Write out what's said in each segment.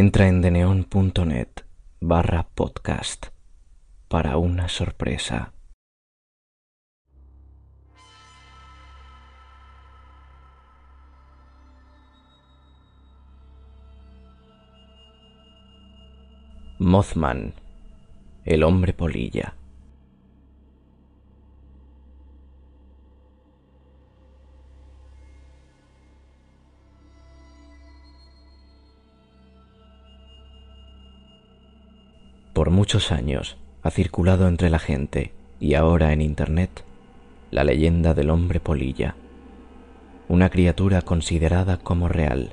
Entra en deneon.net barra podcast para una sorpresa. Mothman, el hombre polilla. Por muchos años ha circulado entre la gente y ahora en Internet la leyenda del hombre polilla, una criatura considerada como real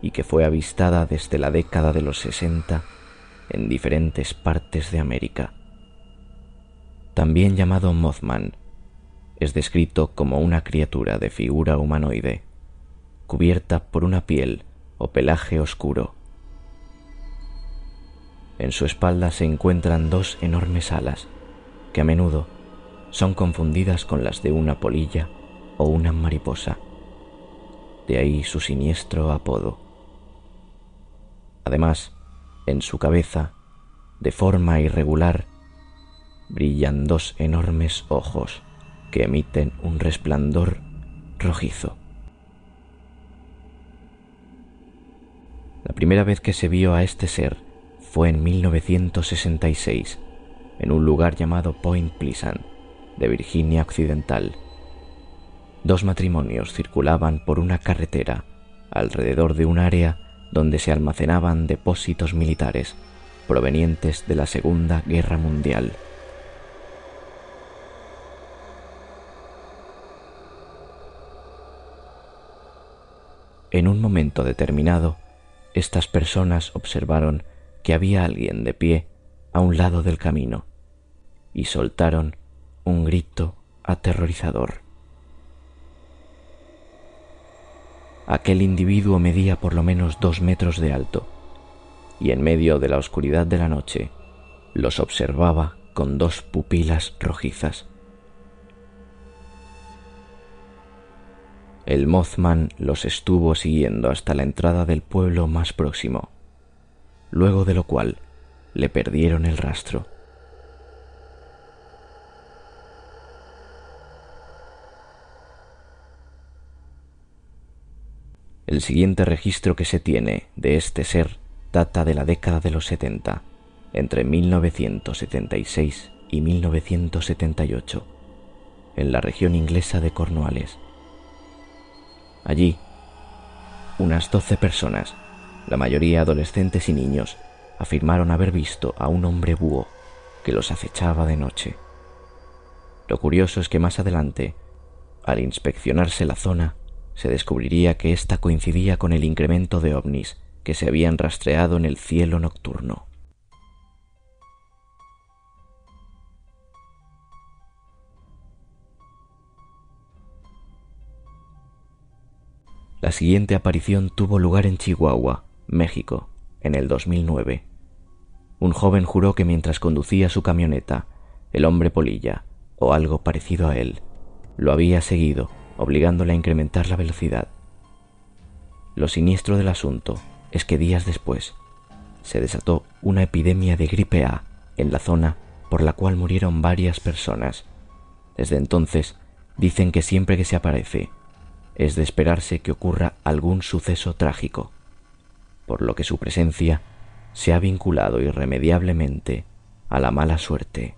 y que fue avistada desde la década de los 60 en diferentes partes de América. También llamado Mothman, es descrito como una criatura de figura humanoide, cubierta por una piel o pelaje oscuro en su espalda se encuentran dos enormes alas, que a menudo son confundidas con las de una polilla o una mariposa. De ahí su siniestro apodo. Además, en su cabeza, de forma irregular, brillan dos enormes ojos que emiten un resplandor rojizo. La primera vez que se vio a este ser fue en 1966, en un lugar llamado Point Pleasant, de Virginia Occidental. Dos matrimonios circulaban por una carretera alrededor de un área donde se almacenaban depósitos militares provenientes de la Segunda Guerra Mundial. En un momento determinado, estas personas observaron que había alguien de pie a un lado del camino y soltaron un grito aterrorizador. Aquel individuo medía por lo menos dos metros de alto y en medio de la oscuridad de la noche los observaba con dos pupilas rojizas. El Mothman los estuvo siguiendo hasta la entrada del pueblo más próximo luego de lo cual le perdieron el rastro. El siguiente registro que se tiene de este ser data de la década de los 70, entre 1976 y 1978, en la región inglesa de Cornualles. Allí, unas doce personas la mayoría adolescentes y niños afirmaron haber visto a un hombre búho que los acechaba de noche. Lo curioso es que más adelante, al inspeccionarse la zona, se descubriría que ésta coincidía con el incremento de ovnis que se habían rastreado en el cielo nocturno. La siguiente aparición tuvo lugar en Chihuahua, México, en el 2009. Un joven juró que mientras conducía su camioneta, el hombre polilla, o algo parecido a él, lo había seguido, obligándole a incrementar la velocidad. Lo siniestro del asunto es que días después se desató una epidemia de gripe A en la zona por la cual murieron varias personas. Desde entonces dicen que siempre que se aparece es de esperarse que ocurra algún suceso trágico por lo que su presencia se ha vinculado irremediablemente a la mala suerte.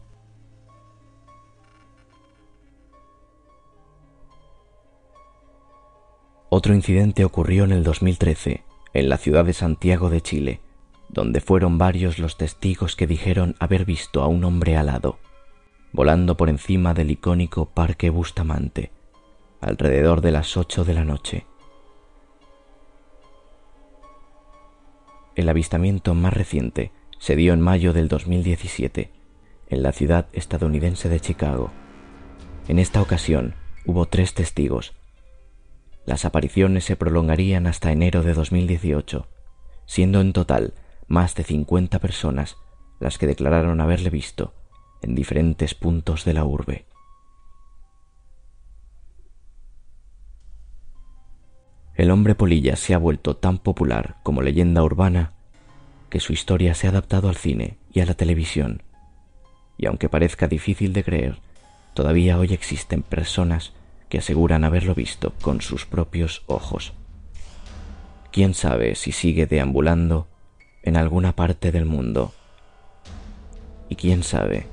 Otro incidente ocurrió en el 2013, en la ciudad de Santiago de Chile, donde fueron varios los testigos que dijeron haber visto a un hombre alado, volando por encima del icónico Parque Bustamante, alrededor de las ocho de la noche. El avistamiento más reciente se dio en mayo del 2017, en la ciudad estadounidense de Chicago. En esta ocasión hubo tres testigos. Las apariciones se prolongarían hasta enero de 2018, siendo en total más de 50 personas las que declararon haberle visto en diferentes puntos de la urbe. El hombre polilla se ha vuelto tan popular como leyenda urbana que su historia se ha adaptado al cine y a la televisión. Y aunque parezca difícil de creer, todavía hoy existen personas que aseguran haberlo visto con sus propios ojos. ¿Quién sabe si sigue deambulando en alguna parte del mundo? ¿Y quién sabe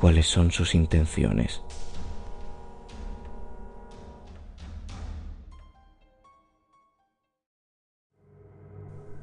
cuáles son sus intenciones?